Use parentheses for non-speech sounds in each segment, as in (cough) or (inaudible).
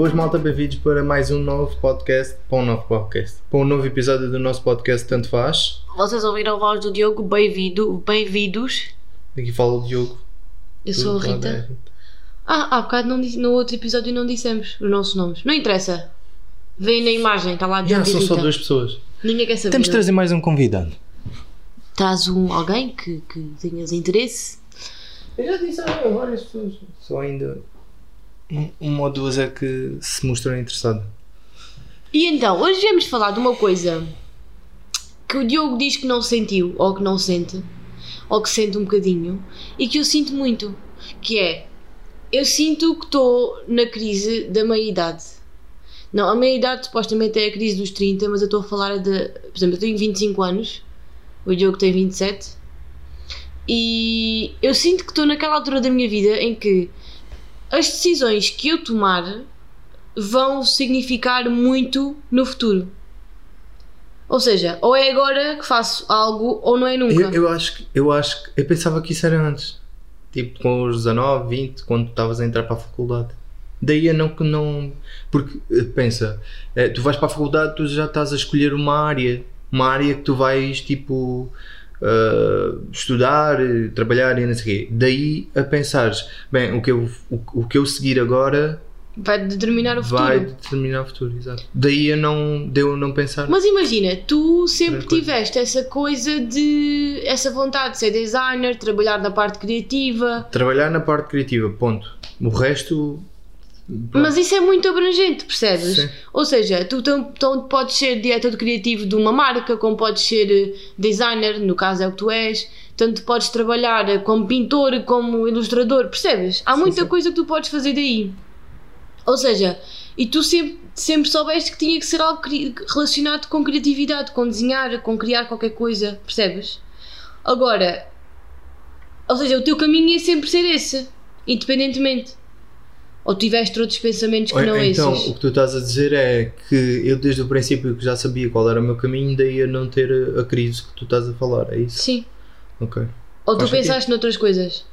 Boas malta, bem-vindos para mais um novo podcast, para um novo podcast, para um novo episódio do nosso podcast Tanto Faz. Vocês ouviram a voz do Diogo? Bem-vindo, bem-vindos. Aqui fala o Diogo. Eu sou a Rita. Ah, há bocado não disse- no outro episódio não dissemos os nossos nomes. Não interessa. Vem na imagem, está lá Já, dentro. são e só duas pessoas. Ninguém quer saber. Temos de trazer mais um convidado. Traz um, alguém que, que tenhas interesse. Eu já disse a várias pessoas. Só ainda uma ou duas é que se mostram interessadas. E então, hoje viemos falar de uma coisa que o Diogo diz que não sentiu, ou que não sente, ou que sente um bocadinho, e que eu sinto muito, que é, eu sinto que estou na crise da meia-idade. Não, a meia-idade supostamente é a crise dos 30, mas eu estou a falar de, por exemplo, eu tenho 25 anos, o Diogo tem 27, e eu sinto que estou naquela altura da minha vida em que as decisões que eu tomar vão significar muito no futuro. Ou seja, ou é agora que faço algo ou não é nunca. Eu, eu acho que eu acho que eu pensava que isso era antes. Tipo com os 19, 20, quando estavas a entrar para a faculdade. Daí eu não que não. Porque eh, pensa, eh, tu vais para a faculdade, tu já estás a escolher uma área. Uma área que tu vais tipo eh, estudar, eh, trabalhar e não sei o quê. Daí a pensares, bem, o que eu, o, o que eu seguir agora Vai determinar o futuro. vai determinar o futuro, exato. Daí eu não deu não pensar. Mas imagina, tu sempre tiveste essa coisa de. essa vontade de ser designer, trabalhar na parte criativa. Trabalhar na parte criativa, ponto. O resto. Mas isso é muito abrangente, percebes? Sim. Ou seja, tu tam- podes ser diretor criativo de uma marca, como podes ser eh, designer, no caso é o que tu és, tanto podes trabalhar eh, como pintor, como ilustrador, percebes? Há Sim, muita sim. coisa que tu podes fazer daí. Ou seja, e tu sempre, sempre soubeste que tinha que ser algo relacionado com criatividade, com desenhar, com criar qualquer coisa, percebes? Agora, ou seja, o teu caminho ia sempre ser esse, independentemente. Ou tiveste outros pensamentos que Olha, não então, esses? o que tu estás a dizer é que eu desde o princípio que já sabia qual era o meu caminho, daí a não ter a, a crise que tu estás a falar, é isso? Sim. Ok. Ou tu Faz sentido. pensaste noutras coisas?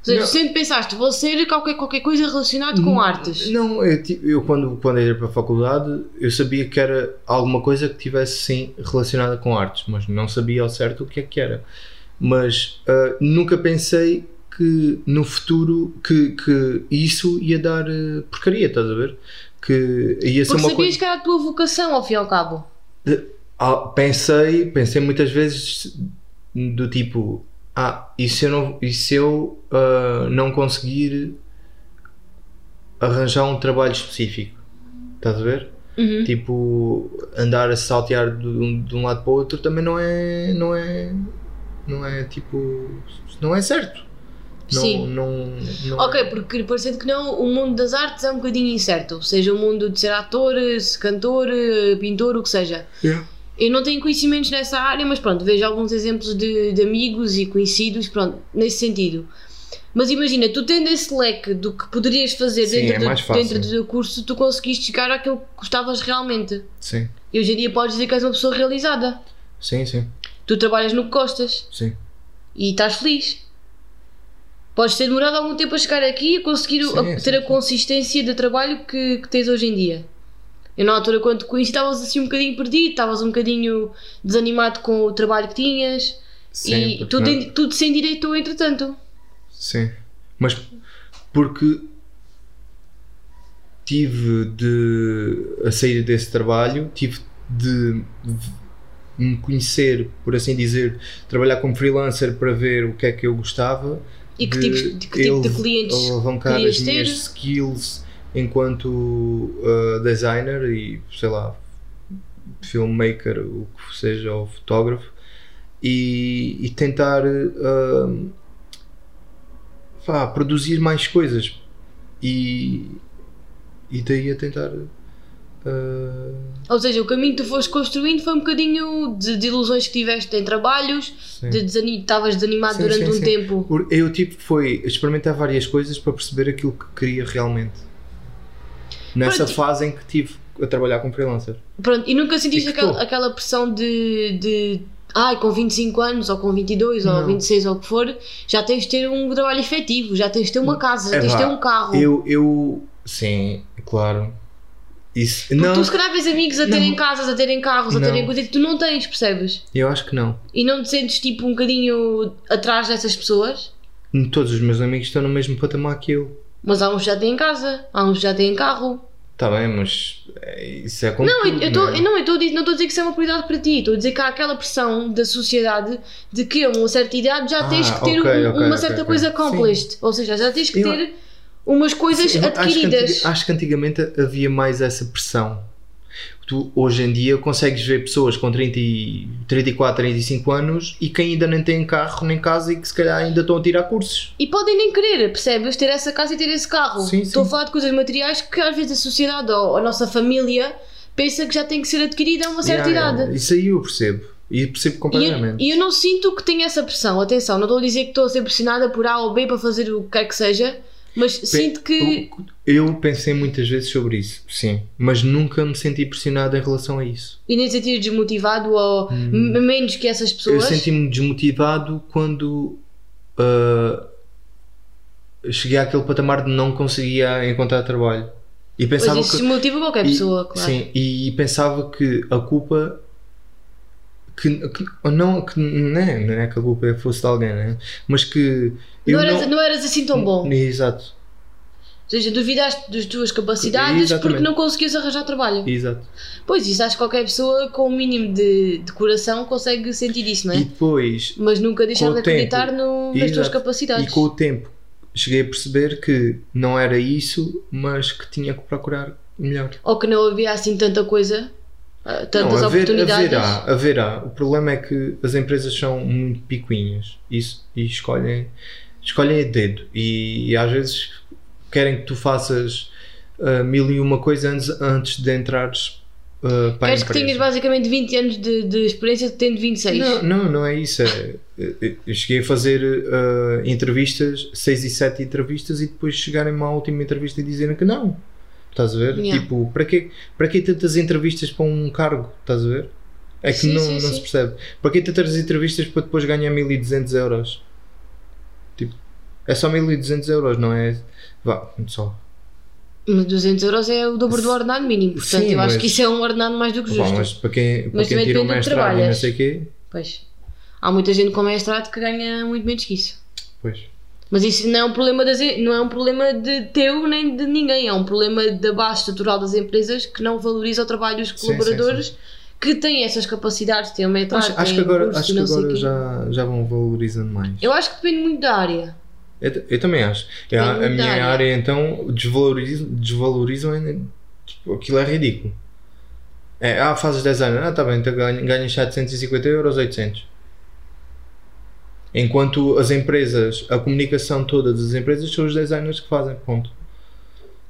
Ou seja, Não. tu sempre pensaste, vou ser qualquer, qualquer coisa relacionada com artes. Não, eu, eu quando, quando entrei para a faculdade, eu sabia que era alguma coisa que tivesse sim relacionada com artes, mas não sabia ao certo o que é que era. Mas ah, nunca pensei que no futuro que, que isso ia dar eh, porcaria, estás a ver? Que ia ser Porque uma sabias coisa. que era a tua vocação, ao fim e ao cabo. Ah, pensei, pensei muitas vezes do tipo, ah, e se eu não, e se eu ah, não conseguir arranjar um trabalho específico? Estás a ver? Uhum. Tipo, andar a saltear de um, de um lado para o outro também não é, não é, não é tipo, não é certo. Não, Sim. Não, não Ok, porque parecendo que não, o mundo das artes é um bocadinho incerto. Seja o mundo de ser ator, cantor, pintor, o que seja. Yeah. Eu não tenho conhecimentos nessa área, mas pronto, vejo alguns exemplos de, de amigos e conhecidos, pronto, nesse sentido. Mas imagina, tu tendo esse leque do que poderias fazer Sim, dentro, é do, dentro do curso, tu conseguiste chegar àquilo que gostavas realmente. Sim, E hoje em dia podes dizer que és uma pessoa realizada. sim, sim, Tu trabalhas no que gostas sim. e estás feliz. Podes ter demorado algum tempo a chegar aqui e conseguir Sim, a- sim, ter a sim. consistência de trabalho que, que tens hoje em dia. Eu na altura quando te conheci estavas assim um bocadinho perdido, estavas um bocadinho desanimado com o trabalho que tinhas Sim, e tudo, não- em- tudo sem direito entretanto. Sim, mas porque tive de a sair desse trabalho, tive de me conhecer, por assim dizer, trabalhar como freelancer para ver o que é que eu gostava E que tipos- de que tipo de clientes alavancar as minhas ter? skills enquanto uh, designer e sei lá filmmaker, o que seja, ou fotógrafo e, e tentar uh, pá, produzir mais coisas e, e daí a tentar uh, Ou seja, o caminho que tu foste construindo foi um bocadinho de, ilusões que tiveste em trabalhos, sim. de desani- estavas desanimado Sim, durante sim, um tempo. Eu tipo foi experimentar várias coisas para perceber aquilo que queria realmente nessa Pronto. fase em que tive a trabalhar como freelancer Pronto, e nunca sentiste E que aquela, pressão de, de ai, com 25 anos, ou com 22, ou Não. 26, ou o que for, já tens de ter um trabalho efetivo, já tens de ter uma casa, já É tens de ter um carro. Eu, eu, sim, claro. Isso, Porque não, tu se calhar vês amigos a terem Não. casas, a terem carros, a Não. terem coisas que tu não tens, percebes? eu acho que não. E não te sentes tipo um bocadinho atrás dessas pessoas? Todos os meus amigos estão no mesmo patamar que eu. Mas há uns que já têm casa, há uns que já têm carro. Está bem, mas é, isso é como Não, eu- tudo, eu tô- não é? eu não estou a dizer, não estou a dizer que isso é uma prioridade para ti, estou a dizer que há aquela pressão da sociedade de que a uma certa idade já Ah, tens que ter ok, um- ok, uma ok, certa ok. coisa accomplished. Ou seja, já tens que Eu- ter umas coisas Sim, eu acho que adquiridas. Acho que antigamente havia mais essa pressão. Tu, hoje em dia consegues ver pessoas com 30 e, 34, 35 anos e que ainda nem têm carro nem casa e que se calhar ainda estão a tirar cursos. E podem nem querer, percebes? Ter essa casa e ter esse carro. Sim, sim. Estou a falar de coisas materiais que às vezes a sociedade ou a nossa família pensa que já tem que ser adquirida a uma certa Yeah, idade. yeah. Isso aí eu percebo. E percebo E eu, completamente. e eu não sinto que tenha essa pressão. Atenção, não estou a dizer que estou a ser pressionada por A ou B para fazer o que quer que seja, mas sinto que. Eu, eu pensei muitas vezes sobre isso, sim. Mas nunca me senti pressionado em relação a isso. E nem sentir desmotivado ou m- menos que essas Eu pessoas. senti-me desmotivado quando ah, cheguei àquele patamar de não conseguia encontrar trabalho. E Pois pensava isso que. desmotiva qualquer e- pessoa, claro. Sim, e pensava que a culpa. Que, que- não, que não, é, não é que a culpa fosse de alguém, né? mas que. não, eras, não eras assim tão bom. Exato, Ou seja, duvidaste das tuas capacidades Exatamente. porque não conseguias arranjar trabalho. exato. Pois, isso acho que qualquer pessoa com o mínimo de, de coração consegue sentir isso, não é? E depois, Mas nunca deixar de o tempo. acreditar no, nas tuas Exato. capacidades. e com o tempo, cheguei a perceber que não era isso, mas que tinha que procurar melhor. Ou que não havia assim tanta coisa, tantas não, haver, oportunidades. haverá, haverá. O problema é que as empresas são muito picuinhas isso, e escolhem, escolhem a dedo. E, e às vezes querem que tu faças ah, mil e uma coisa antes, antes de entrares ah, para Queres que tenhas basicamente 20 anos de, de experiência tendo 26. Não, não, não é isso. É, eu cheguei a fazer ah, entrevistas, seis e sete entrevistas, e depois chegarem-me à última entrevista e dizerem que não. Estás a ver? Yeah. Tipo, para quê, para quê tantas entrevistas para um cargo? Estás a ver? É que Sim, não, sim, não sim. se percebe. Para que tantas entrevistas para depois ganhar 1200 euros? Tipo, é só 1200 euros, não é? Vá, só. Mas 200 euros é o dobro do ordenado mínimo. Portanto, eu acho mas- que isso é um ordenado mais do que justo. mas para quem, para quem também tira o que mestrado e não sei o quê, Pois. Há muita gente com mestrado que ganha muito menos que isso. pois. Mas isso não é um problema, das, não é um problema de teu nem de ninguém. É um problema da base estrutural das empresas que não valoriza o trabalho dos Sim, colaboradores que têm essas capacidades, têm o mestrado, Acho, acho que agora, acho que agora já, já vão valorizando mais. Eu acho que depende muito da área. Eu, eu também acho. É, a, a minha área. área, então desvalorizam, desvalorizam. Tipo, aquilo é ridículo. É, ah, fazes design, ah, tá bem, então ganhas, ganhas 750 euros, 800. Enquanto as empresas, a comunicação toda das empresas são os designers que fazem, ponto.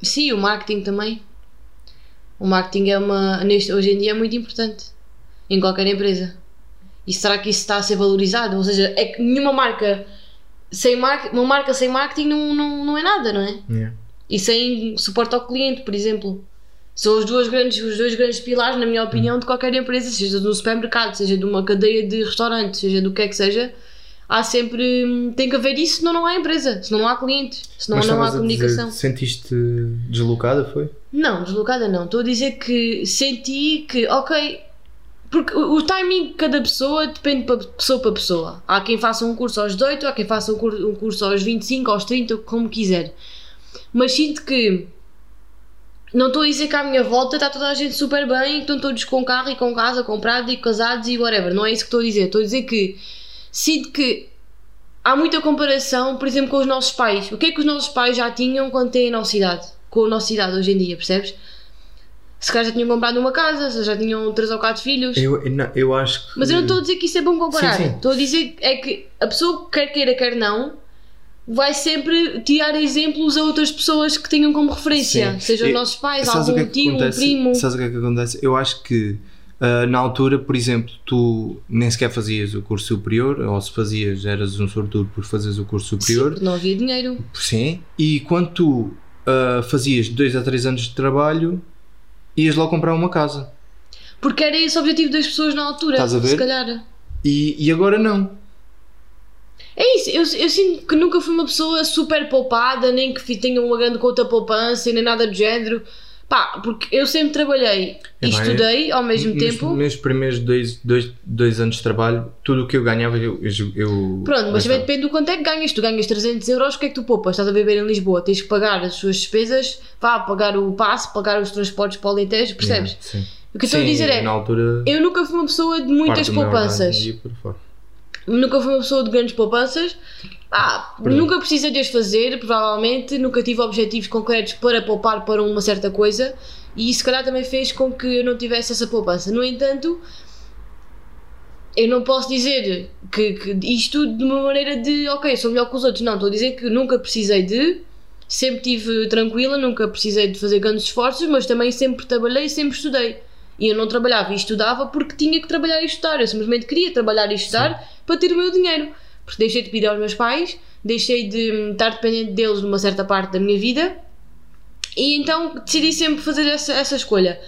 Sim, o marketing também. O marketing é uma, neste, hoje em dia é muito importante em qualquer empresa. E será que isso está a ser valorizado? Ou seja, é que nenhuma marca sem mar, uma marca sem marketing não, não, não é nada, não é? Yeah. E sem suporte ao cliente, por exemplo. São os, duas grandes, os dois grandes pilares, na minha opinião, de qualquer empresa, seja de um supermercado, seja de uma cadeia de restaurante, seja do que é que seja. Há sempre. Tem que haver isso, senão não há empresa, senão não há cliente, senão Mas não há comunicação. dizer, sentiste deslocada, foi? Não, deslocada não. Estou a dizer que senti que, ok, porque o timing de cada pessoa depende de pessoa para pessoa. Há quem faça um curso aos 18, há quem faça um cur- curso aos 25, aos 30, como quiser. Mas sinto que não estou a dizer que à minha volta está toda a gente super bem, estão todos com carro e com casa comprado e casados e whatever. Não é isso que estou a dizer. Estou a dizer que sinto que há muita comparação, por exemplo, com os nossos pais. O que é que os nossos pais já tinham quando têm a nossa idade? Com a nossa idade hoje em dia, percebes? Se calhar já tinham comprado uma casa, se já tinham três ou quatro filhos. Eu, não- eu acho que. Mas eu não estou a dizer que isso é bom comparar. Sim, sim. Estou a dizer é que a pessoa, quer queira, quer não, vai sempre tirar exemplos a outras pessoas que tenham como referência. Sim. Sejam os Eu- nossos pais, o algum é tio, um acontece? primo. Sabes o que é que acontece? Eu acho que ah, na altura, por exemplo, tu nem sequer fazias o curso superior, ou se fazias, eras um sortudo por fazeres o curso Sim, superior. porque não havia dinheiro. Sim. E quando tu ah, fazias dois a três anos de trabalho, ias logo comprar uma casa. Porque era esse o objetivo das pessoas na altura. Estás a ver? Se calhar. E, e agora não. É isso, eu, eu sinto que nunca fui uma pessoa super poupada, nem que tenha uma grande conta poupança, nem nada do género. Pá, porque eu sempre trabalhei É e bem, estudei ao mesmo Nos tempo. meus primeiros dois, dois, dois anos de trabalho, tudo o que eu ganhava, eu. eu, Pronto, mas também depende do quanto é que ganhas. Tu ganhas 300 euros, o que é que tu poupas? Estás a beber em Lisboa, tens que pagar as suas despesas, vá, pagar o passe, pagar os transportes para o Alentejo, percebes? Yeah, sim. O que eu estou a dizer é, eu nunca fui uma pessoa de muitas poupanças. ordenado ia por fora. Nunca fui uma pessoa de grandes poupanças. Ah, Perdão. nunca precisei de as fazer, provavelmente. Nunca tive objetivos concretos para poupar para uma certa coisa. E isso, se calhar, também fez com que eu não tivesse essa poupança. No entanto, eu não posso dizer que, que isto de uma maneira de, ok, sou melhor que os outros. Não, estou a dizer que nunca precisei de. Sempre estive tranquila, nunca precisei de fazer grandes esforços, mas também sempre trabalhei e sempre estudei. E eu não trabalhava e estudava porque tinha que trabalhar e estudar. Eu simplesmente queria trabalhar e estudar para ter o meu dinheiro. Porque deixei de pedir aos meus pais, deixei de hum, estar dependente deles numa certa parte da minha vida e então decidi sempre fazer essa, essa escolha.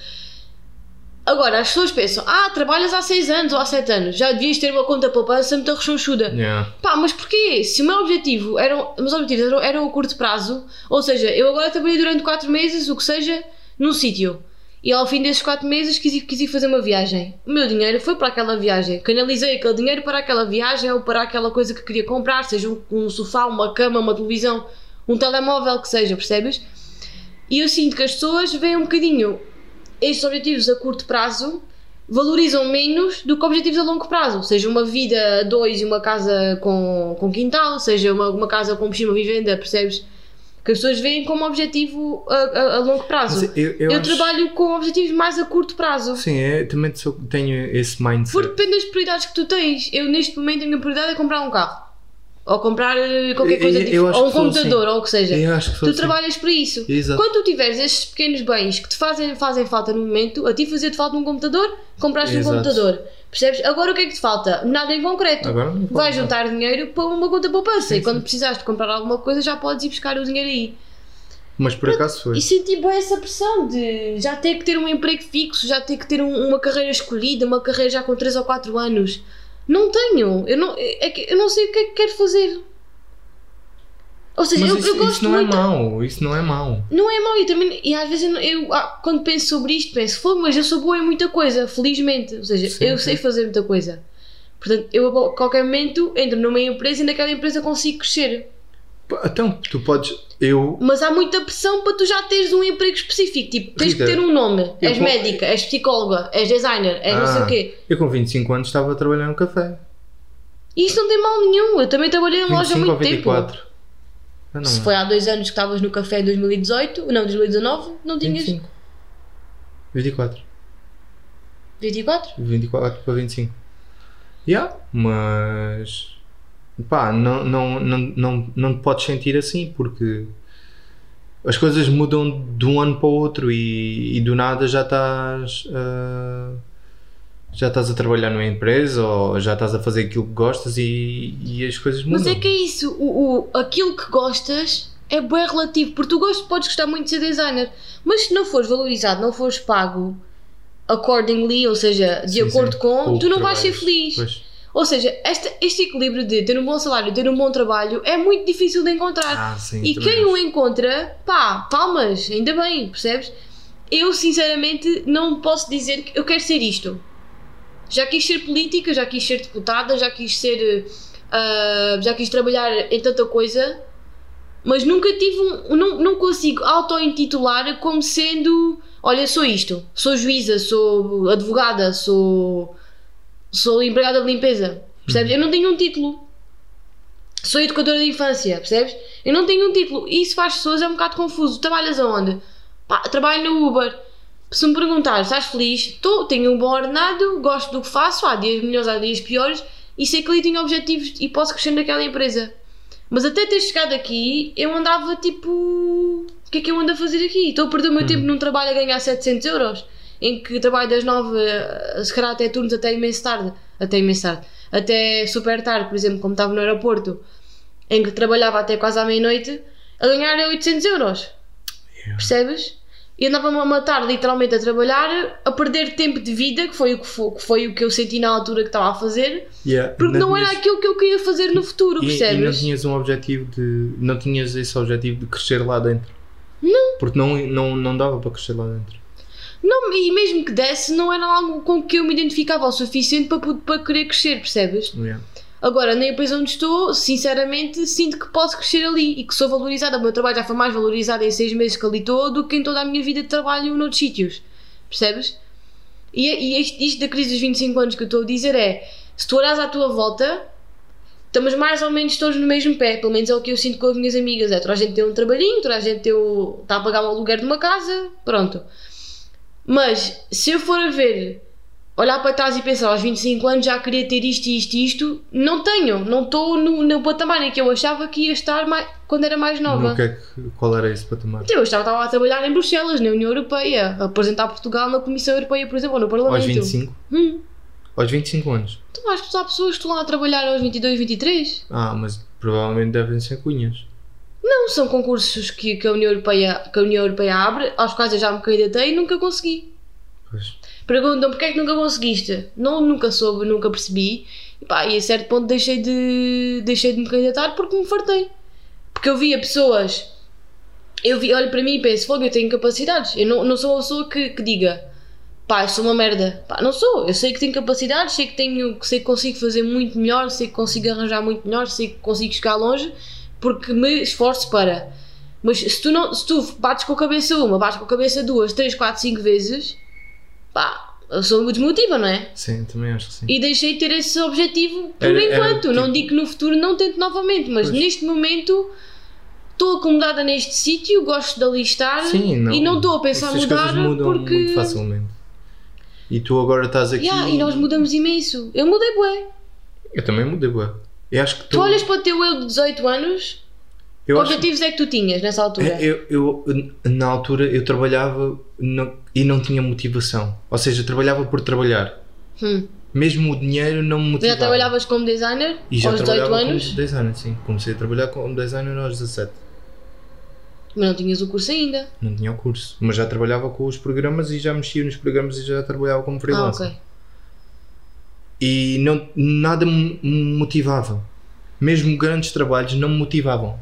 Agora, as pessoas pensam: ah, trabalhas há 6 anos ou há 7 anos, já devias ter uma conta poupança muito rechonchuda. Yeah. Pá, mas porquê? Se o meu objetivo eram, meus objetivos eram, eram a curto prazo, ou seja, eu agora trabalhei durante 4 meses, o que seja, num sítio. E ao fim desses 4 meses quis, quis fazer uma viagem. O meu dinheiro foi para aquela viagem. Canalizei aquele dinheiro para aquela viagem ou para aquela coisa que queria comprar, seja um, um sofá, uma cama, uma televisão, um telemóvel, que seja, percebes? E eu sinto que as pessoas veem um bocadinho estes objetivos a curto prazo valorizam menos do que objetivos a longo prazo. Seja uma vida a dois e uma casa com, com quintal, seja uma, uma casa com piscina, uma vivenda, percebes? Que as pessoas veem como objetivo a, a- a longo prazo. Mas eu, eu eu acho- trabalho com objetivos mais a curto prazo. Sim, é, também sou- tenho esse mindset. Porque depende das prioridades que tu tens. Eu, neste momento, a minha prioridade é comprar um carro. Ou comprar eh, qualquer coisa eu- eu Ou um sou computador, assim. ou o que seja. Que Tu assim. trabalhas para isso. Exato. Quando tu tiveres estes pequenos bens que te fazem, fazem falta no momento, a ti fazia-te falta um computador, compraste um Exato. computador. Percebes? Agora o que é que te falta? Nada em concreto. Agora não Vais juntar dinheiro para uma conta poupança Sim, e quando precisares de comprar alguma coisa já podes ir buscar o dinheiro aí. Mas por acaso foi. E senti bem essa pressão de já ter que ter um emprego fixo, já ter que ter um- uma carreira escolhida, uma carreira já com 3 ou 4 anos. Não tenho. Eu não, é que eu não sei o que é que quero fazer. Ou seja, Mas eu, isso, eu gosto isso não muito. é mau. Isso não é mau. Não é mau, eu também. E às vezes eu, eu, ah, quando penso sobre isto, penso, fogo, mas eu sou boa em muita coisa, felizmente. Ou seja, Sim, eu sim. sei fazer muita coisa. Portanto, eu a qualquer momento entro numa empresa e naquela empresa consigo crescer. Então, tu podes. Eu. Mas há muita pressão para tu já teres um emprego específico. Tipo, tens Rita, que ter um nome. És com- médica, és psicóloga, és designer, és não sei Ah. o quê. Eu com 25 anos estava a trabalhar num café. E isso não tem mal nenhum. Eu também trabalhei em loja há 25 ou muito tempo. 24. Ah, não. Se foi há dois anos que estavas no café em 2018, não, 2019, não tinhas 25. 24. 24? 24 para 25. Yeah, mas. Pá, não, não, não, não, não te podes sentir assim porque as coisas mudam de um ano para o outro e, e do nada já estás. ah, já estás a trabalhar numa empresa ou já estás a fazer aquilo que gostas e, e as coisas mudam. Mas é que é isso, o, o, aquilo que gostas é bem relativo, porque tu gostas, podes gostar muito de ser designer, mas se não fores valorizado, não fores pago accordingly, ou seja, de Sim, acordo sim. com, o tu não vais ser feliz. Pois. Ou seja, esta, este equilíbrio de ter um bom salário, ter um bom trabalho é muito difícil de encontrar. Ah, sim, e quem o encontra, pá, palmas, ainda bem, percebes? Eu sinceramente não posso dizer que eu quero ser isto. Já quis ser política, já quis ser deputada, já quis ser. ah, já quis trabalhar em tanta coisa, mas nunca tive um. Não, não consigo auto-intitular como sendo. Olha, sou isto. Sou juíza, sou advogada, sou. Sou empregada de limpeza. Percebes? Eu não tenho um título. Sou educadora de infância, percebes? Eu não tenho um título. E isso faz pessoas é um bocado confuso. Trabalhas aonde? Pá, trabalho no Uber. Se me perguntar, estás feliz? Estou, tenho um bom ordenado, gosto do que faço, há dias melhores, há dias piores, e sei que ali tenho objetivos e posso crescer naquela empresa. Mas até ter chegado aqui, eu andava tipo. O que é que eu ando a fazer aqui? Estou a perder o meu tempo num trabalho a ganhar 700 euros, em que trabalho das 9, eh, se calhar até turnos até imenso tarde, até imenso tarde, até super tarde, por exemplo, como estava no aeroporto, em que trabalhava até quase à meia-noite, a ganhar 800 euros. Yeah. Percebes? E andava-me a matar literalmente a trabalhar, a perder tempo de vida, que foi o que foi, que foi o que eu senti na altura que estava a fazer, Yeah, porque não, era tinhas- aquilo que eu queria fazer no futuro, e, e não percebes? tinhas um objetivo de. Não tinhas esse objetivo de crescer lá dentro. Não. Porque não, não, não dava para crescer lá dentro. Não, e mesmo que desse, não era algo com que eu me identificava o suficiente para, para querer crescer, percebes? Yeah. Agora, na empresa onde estou, sinceramente, sinto que posso crescer ali e que sou valorizada. O meu trabalho já foi mais valorizado em seis meses que ali estou do que em toda a minha vida de trabalho noutros sítios. Percebes? E, e isto, isto da crise dos 25 anos que eu estou a dizer é: se tu olhas à tua volta, estamos mais ou menos todos no mesmo pé. Pelo menos é o que eu sinto com as minhas amigas. É toda a gente tem um trabalhinho, toda a gente tem o, está a pagar o aluguer de uma casa, pronto. Mas se eu for a ver olhar para trás e pensar aos 25 anos já queria ter isto, isto e isto, não tenho, não estou no, no patamar em que eu achava que ia estar mais, quando era mais nova. No que é que, qual era esse patamar? Então, eu estava, estava a trabalhar em Bruxelas, na União Europeia, a apresentar Portugal na Comissão Europeia, por exemplo, ou no Parlamento. Aos 25? Hum. Aos 25 anos? Então, acho que há pessoas que estão lá a trabalhar aos 22, 23. Ah, mas provavelmente devem ser cunhas. Não, são concursos que, que, a União Europeia, que a União Europeia abre, aos quais eu já me candidatei e nunca consegui. Pois. Perguntam porque é que nunca conseguiste? Não, nunca soube, nunca percebi. E, pá, e a certo ponto deixei de, deixei de me candidatar porque me fartei. Porque eu via pessoas. Eu vi, olho para mim e penso, fogo, eu tenho capacidades. Eu não, não sou uma pessoa que, que diga, pá, eu sou uma merda. Pá, não sou. Eu sei que tenho capacidades, sei que tenho, sei que consigo fazer muito melhor, sei que consigo arranjar muito melhor, sei que consigo chegar longe, porque me esforço para. Mas se tu, não, se tu bates com a cabeça uma, bates com a cabeça duas, três, quatro, cinco vezes, pá, a saúde desmotiva, não é? Sim, também acho que sim. E deixei de ter esse objetivo por Era- era enquanto. Não tipo- digo que no futuro não tente novamente, mas Pois. neste momento estou acomodada neste sítio, gosto de ali estar Sim, não. e não estou a pensar Essas mudar mudam porque. muito facilmente. E tu agora estás aqui. Yeah, e nós mudamos imenso. Eu mudei, bué. Eu também mudei, bué. Eu acho que Tu olhas para o teu eu de 18 anos, eu que acho- objetivos é que tu tinhas nessa altura? É, Eu, eu, na altura, eu trabalhava não- e não tinha motivação. Ou seja, trabalhava por trabalhar. Hum. Mesmo o dinheiro não me Já motivava. trabalhavas como designer E já aos 18 trabalhava anos, como designer, sim. Comecei a trabalhar como designer aos 17. mas não tinhas o curso ainda. Não tinha o curso. Mas já trabalhava com os programas e já mexia nos programas e já trabalhava como Ah, freelancer. E não, nada me motivava. Mesmo grandes trabalhos não me motivavam.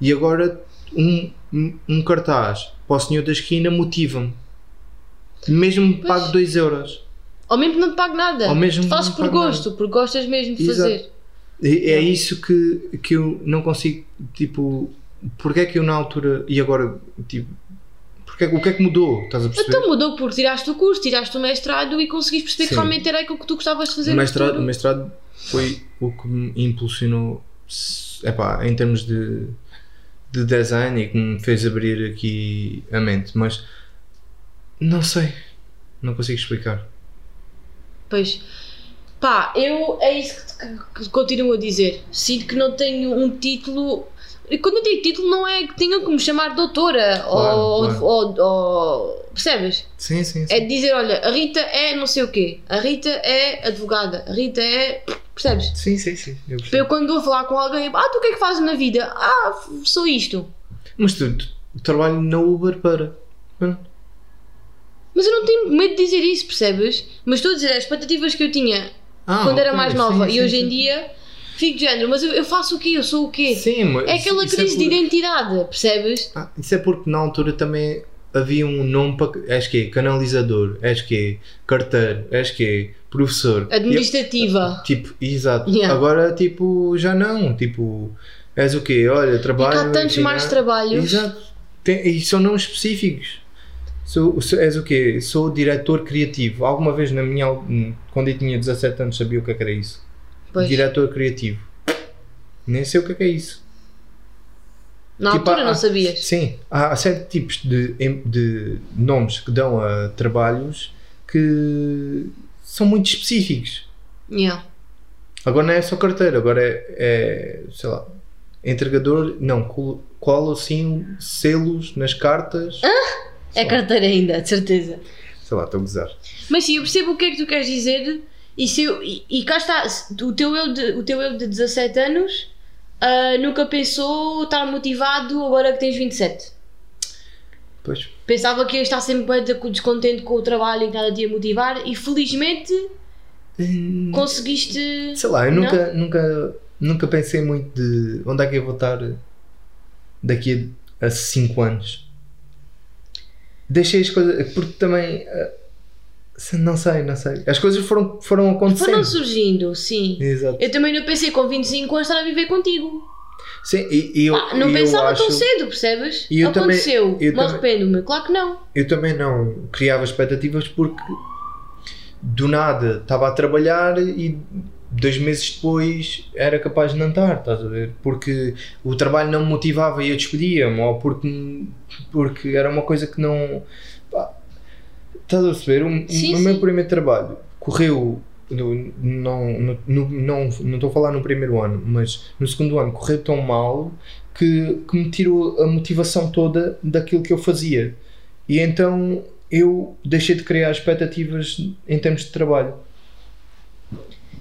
E agora um, um- cartaz para o senhor da esquina motiva-me. Mesmo me pago 2 euros. Ou mesmo não te pague nada. Ou mesmo Tu fazes não te por gosto, porque gostas mesmo de Exato. fazer. E É isso que, que eu não consigo, tipo, porque é que eu na altura e agora, tipo, porque é, que- o que é que mudou? Estás a perceber? Então mudou porque tiraste o curso, tiraste o mestrado e conseguiste perceber que Sim. realmente era aquilo que tu gostavas de fazer o, mestrado, o mestrado foi o que me impulsionou epá, em termos de, de design e que me fez abrir aqui a mente, mas não sei, não consigo explicar. Pois. Pá, eu é isso que, que- que continuo a dizer. Sinto que não tenho um título. E quando eu digo título, não é que tenham que me chamar doutora Claro, ou, claro. ou- ou- Percebes? Sim, sim, sim. É dizer, olha, a Rita é não sei o quê, a Rita é advogada, a Rita é. Percebes? Sim, sim, sim. Eu. Eu quando vou falar com alguém, ah, tu o que é que fazes na vida? Ah, sou isto. Mas tu, tu trabalho na Uber para. para- Mas eu não tenho medo de dizer isso, percebes? Mas estou a dizer as expectativas que eu tinha Ah, quando era mais nova sim, e hoje sim. em dia fico de género, mas eu, eu faço o quê? Eu sou o quê? Sim, mas é aquela isso crise de por- identidade, percebes? Ah, isso é porque na altura também havia um nome para. És que Canalizador, és que Carteiro, és que Professor. Administrativa. E- tipo, exato. Yeah. Agora, tipo, já não. Tipo, és o quê? Olha, E trabalho. que há tantos mais trabalhos. Exato. Tem, e são nomes específicos. Sou, sou- és o quê? Sou diretor criativo. Alguma vez na minha. al- Quando eu tinha 17 anos sabia o que é que era isso. Pois, Diretor criativo. Nem sei o que é que é isso. na tipo, altura há- não sabias. Sim, há certos tipos de, de nomes que dão a trabalhos que são muito específicos. Yeah. Agora não é só carteira, agora é, é, sei lá, entregador, não, col- cola assim selos nas cartas. É carteira ainda, de certeza. Sei lá, estou a gozar. Mas sim, eu percebo o que é que tu queres dizer e, se eu- e, e cá está, o teu eu de, o teu eu de 17 anos ah, nunca pensou estar motivado agora que tens 27. Pois. Pensava que ia estar sempre descontente com o trabalho e que nada te ia motivar e felizmente Hum, conseguiste. Sei lá, eu Não? nunca, nunca, nunca pensei muito de onde é que eu vou estar daqui a a 5 anos. Deixei as coisas. Porque também. eh, não sei, não sei. As coisas foram, foram acontecendo. Foram surgindo, sim. Exato. Eu também não pensei com 25 anos estar a viver contigo. Sim, e, e eu, Ah, não e pensava tão acho- cedo, percebes? E eu também- Aconteceu. eu Me também- arrependo-me. Claro que não. eu também não criava expectativas porque do nada estava a trabalhar e dois meses depois era capaz de não estar, estás a ver? Porque o trabalho não me motivava e eu despedia-me, ou porque, porque era uma coisa que não. Estás a perceber? O, Sim, sim. meu primeiro trabalho correu. no- Não no, no- não não estou a falar no primeiro ano, mas no segundo ano correu tão mal que, que me tirou a motivação toda daquilo que eu fazia. E então eu deixei de criar expectativas em termos de trabalho.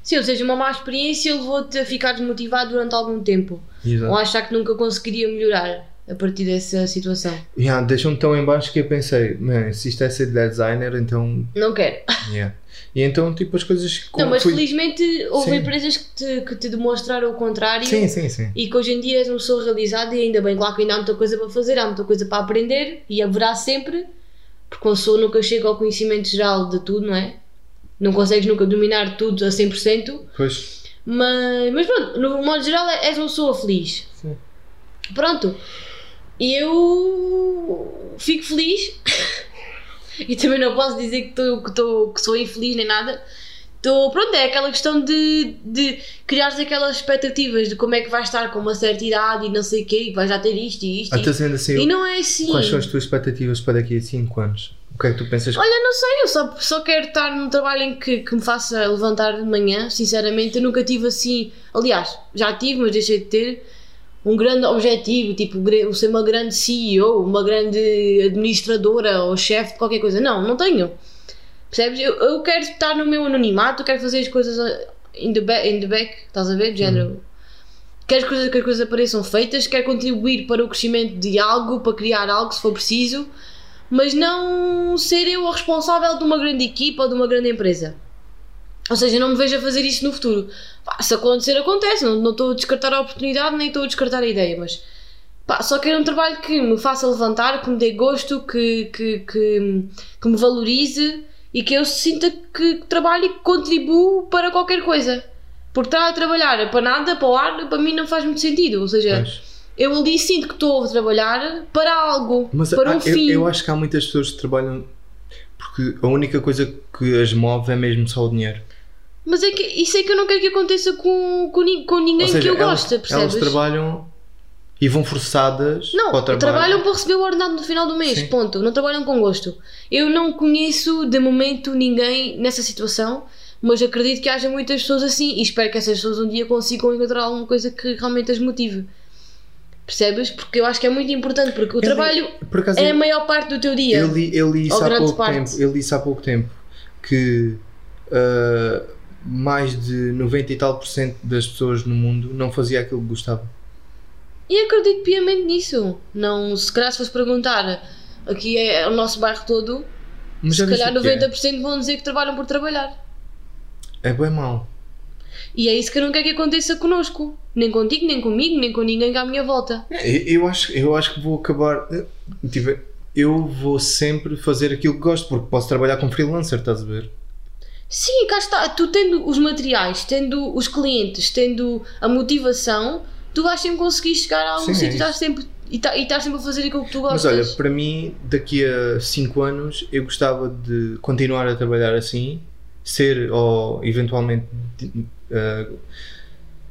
Sim, ou seja, uma má experiência levou-te a ficar desmotivado durante algum tempo. Ou a achar que nunca conseguiria melhorar a partir dessa situação. Yeah, Deixou-me tão em baixo que eu pensei, "Man, se isto é ser designer, então. Não quero. Yeah. E então, tipo, as coisas. Não, mas fui- felizmente houve Sim. empresas que te, que te demonstraram o contrário Sim, sim, sim. e que hoje em dia és uma pessoa realizada e ainda bem, claro que ainda há muita coisa para fazer, há muita coisa para aprender e haverá sempre, porque uma pessoa nunca chega ao conhecimento geral de tudo, não é? Não consegues nunca dominar tudo a 100%, Pois. mas, mas pronto, no modo geral és uma pessoa feliz. Sim. Pronto. Eu fico feliz. (laughs) e também não posso dizer que, tô, que, tô, que sou infeliz nem nada. Tô, pronto, é aquela questão de, de criares aquelas expectativas de como é que vais estar com uma certa idade e não sei o quê, e vais já ter isto e isto. Até e, sendo assim, e não é assim. quais são as tuas expectativas para daqui a 5 anos? O que é que tu pensas? Olha, não sei, eu só, só quero estar num trabalho em que, que me faça levantar de manhã, sinceramente. Eu nunca tive assim. Aliás, já tive, mas deixei de ter um grande objetivo, tipo ser uma grande CEO, uma grande administradora ou chefe de qualquer coisa. Não, não tenho. Percebes? Eu, eu quero estar no meu anonimato, eu quero fazer as coisas uh, in the back, in the back estás a ver? De género. Quero as coisas, que as coisas apareçam feitas, quero contribuir para o crescimento de algo, para criar algo se for preciso mas não ser eu a responsável de uma grande equipa ou de uma grande empresa. Ou seja, não me vejo a fazer isso no futuro. Pá, se acontecer, acontece. Não, não estou a descartar a oportunidade, nem estou a descartar a ideia, mas pá, só quero um trabalho que me faça levantar, que me dê gosto, que, que, que, que me valorize e que eu sinta que trabalho e que contribuo para qualquer coisa. Porque estar a trabalhar para nada, para o ar, para mim não faz muito sentido. Ou seja, Pois. eu ali sinto que estou a trabalhar para algo, Mas para ah, um eu, fim. eu acho que há muitas pessoas que trabalham porque a única coisa que as move é mesmo só o dinheiro. Mas é que isso é que eu não quero que aconteça com, com, ni- com ninguém Ou seja, que eu elas, goste, percebes? elas trabalham e vão forçadas não, para o trabalho. trabalham para receber o ordenado no final do mês, Sim. ponto. Não trabalham com gosto. Eu não conheço de momento ninguém nessa situação, mas acredito que haja muitas pessoas assim e espero que essas pessoas um dia consigam encontrar alguma coisa que realmente as motive. Percebes? Porque eu acho que é muito importante, porque o li- trabalho Por acaso, é a maior parte do teu dia. eu li, eu li isso há pouco parte. tempo. Eu li isso há pouco tempo que ah, mais de 90 e tal por cento das pessoas no mundo não fazia aquilo que gostava. E acredito piamente nisso. Não, se calhar se fosse perguntar, aqui é o nosso bairro todo, Mas se calhar viste o que é? 90% vão dizer que trabalham por trabalhar. É bem mau. E é isso que eu não quero que aconteça connosco. Nem contigo, nem comigo, nem com ninguém à minha volta. Eu, eu acho, eu acho que vou acabar. Tipo, eu vou sempre fazer aquilo que gosto, porque posso trabalhar como freelancer, estás a ver? Sim, cá está. Tu tendo os materiais, tendo os clientes, tendo a motivação, tu vais sempre conseguir chegar a algum é sítio e isso. estás sempre, e, tá- e estás sempre a fazer aquilo que tu Mas gostas. olha, para mim, daqui a 5 anos, eu gostava de continuar a trabalhar assim, ser ou eventualmente ah,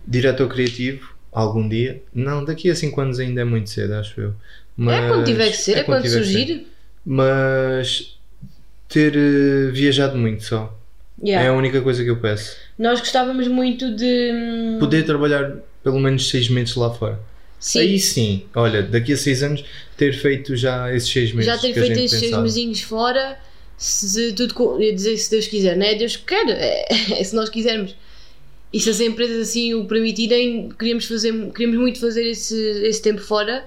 diretor criativo algum dia. Não, daqui a 5 anos ainda é muito cedo, acho eu. Mas, é quando tiver que ser, é, quando tiver que ser. surgir. Mas ter eh, viajado muito só. Yeah. É a única coisa que eu peço. Nós gostávamos muito de. hum, Poder trabalhar pelo menos 6 meses lá fora. Sim, Aí sim, olha, daqui a 6 anos ter feito já esses 6 meses. já ter feito esses seis pensava. mesinhos fora, se tudo ia dizer se Deus quiser, não é Deus que quer, é, é (laughs) se nós quisermos. E se as empresas assim o permitirem, queríamos, fazer, queríamos muito fazer esse, esse tempo fora,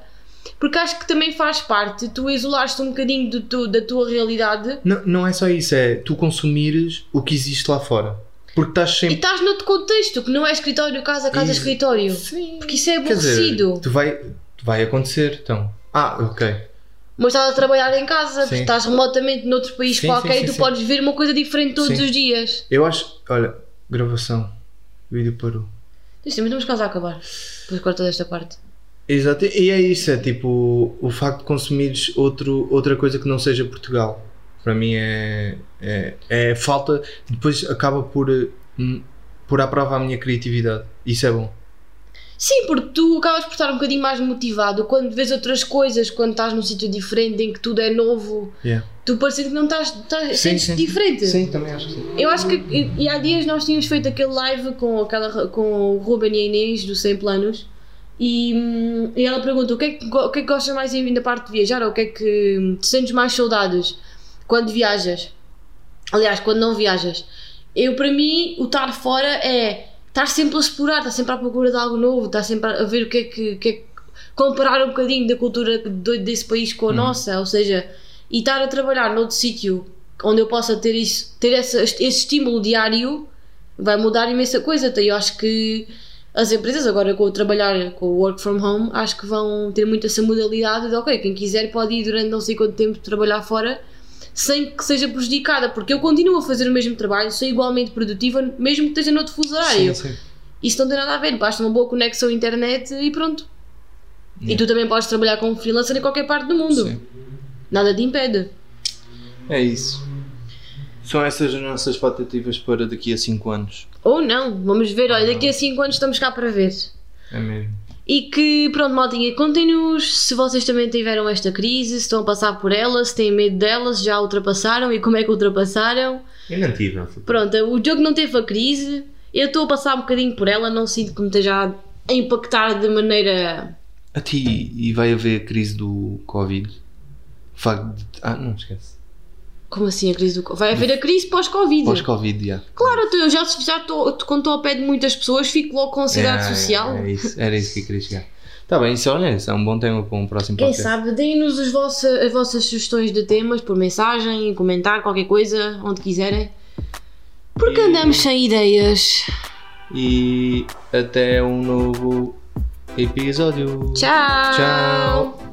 porque acho que também faz parte, tu isolaste um bocadinho do tu- da tua realidade Não, não é só isso, é tu consumires o que existe lá fora. Porque estás e sempre. estás noutro contexto, que não é escritório, casa, casa, escritório. Sim. Porque isso é Quer dizer, aborrecido. tu vai, vai acontecer, então. Ah, ok. Mas estás a trabalhar em casa, Sim. estás remotamente noutro país Sim, qualquer sim, e tu sim, sim. podes ver uma coisa diferente todos Sim. os dias. Eu acho. Olha, gravação. O vídeo parou. Isto também estamos quase a acabar. Depois corta desta parte. Exato, e é isso, é tipo o facto de consumires outro, outra coisa que não seja Portugal. Para mim é, é, é falta, depois acaba por, hum, por à prova a minha criatividade. Isso é bom. Sim, porque tu acabas por estar um bocadinho mais motivado quando vês outras coisas, quando estás num sítio diferente em que tudo é novo. Yeah. Tu parecendo que não estás, estás sentes diferente. Sim, também acho que sim. Eu acho que e, e há dias nós tínhamos feito aquele live com, aquela, com o Ruben e a Inês do 100 Planos e, hum, e ela pergunta o que, é que, o que é que gostas mais em, na parte de viajar ou o que é que hum, te sentes mais saudades quando viajas? Aliás, quando não viajas. Eu, para mim, o estar fora é estar sempre a explorar, estar sempre à procura de algo novo, estar sempre a ver o que é que, que, é que comparar um bocadinho da cultura de- desse país com a nossa, ou seja, e estar a trabalhar noutro sítio onde eu possa ter isso, ter essa, esse estímulo diário, vai mudar imensa coisa. Então, eu acho que as empresas agora com o trabalhar com o work from home, acho que vão ter muito essa modalidade de ok, quem quiser pode ir durante não sei quanto tempo trabalhar fora sem que seja prejudicada, porque eu continuo a fazer o mesmo trabalho, sou igualmente produtiva, mesmo que esteja noutro fuso horário. Sim, sim. Isso não tem nada a ver, basta uma boa conexão à internet e pronto. E Yeah. tu também podes trabalhar como freelancer em qualquer parte do mundo. Sim. Nada te impede. É isso. São essas as nossas expectativas para daqui a 5 anos. Ou não, vamos ver, olha, daqui a 5 anos estamos cá para ver. É mesmo. E que, pronto, maltinha, contem-nos se vocês também tiveram esta crise, se estão a passar por ela, se têm medo dela, se já ultrapassaram e como é que ultrapassaram. Eu não tive, não. Pronto, o Diogo não teve a crise, eu estou a passar um bocadinho por ela, não sinto que me esteja a impactar de maneira. A ti, e vai haver a crise do Covid? O facto de. Ah, não esquece. Como assim a crise do. Vai haver a crise pós-Covid. Pós-Covid, já. Claro, eu já já estou, quando estou ao pé de muitas pessoas, fico logo com ansiedade É, social. É, isso, era isso que eu queria chegar. Está bem, isso, olha, isso é um bom tema para um próximo Quem podcast. sabe, deem-nos as vossas, as vossas sugestões de temas por mensagem, comentar, qualquer coisa, onde quiserem. Porque E- andamos sem ideias. E até um novo episódio. Tchau! Tchau.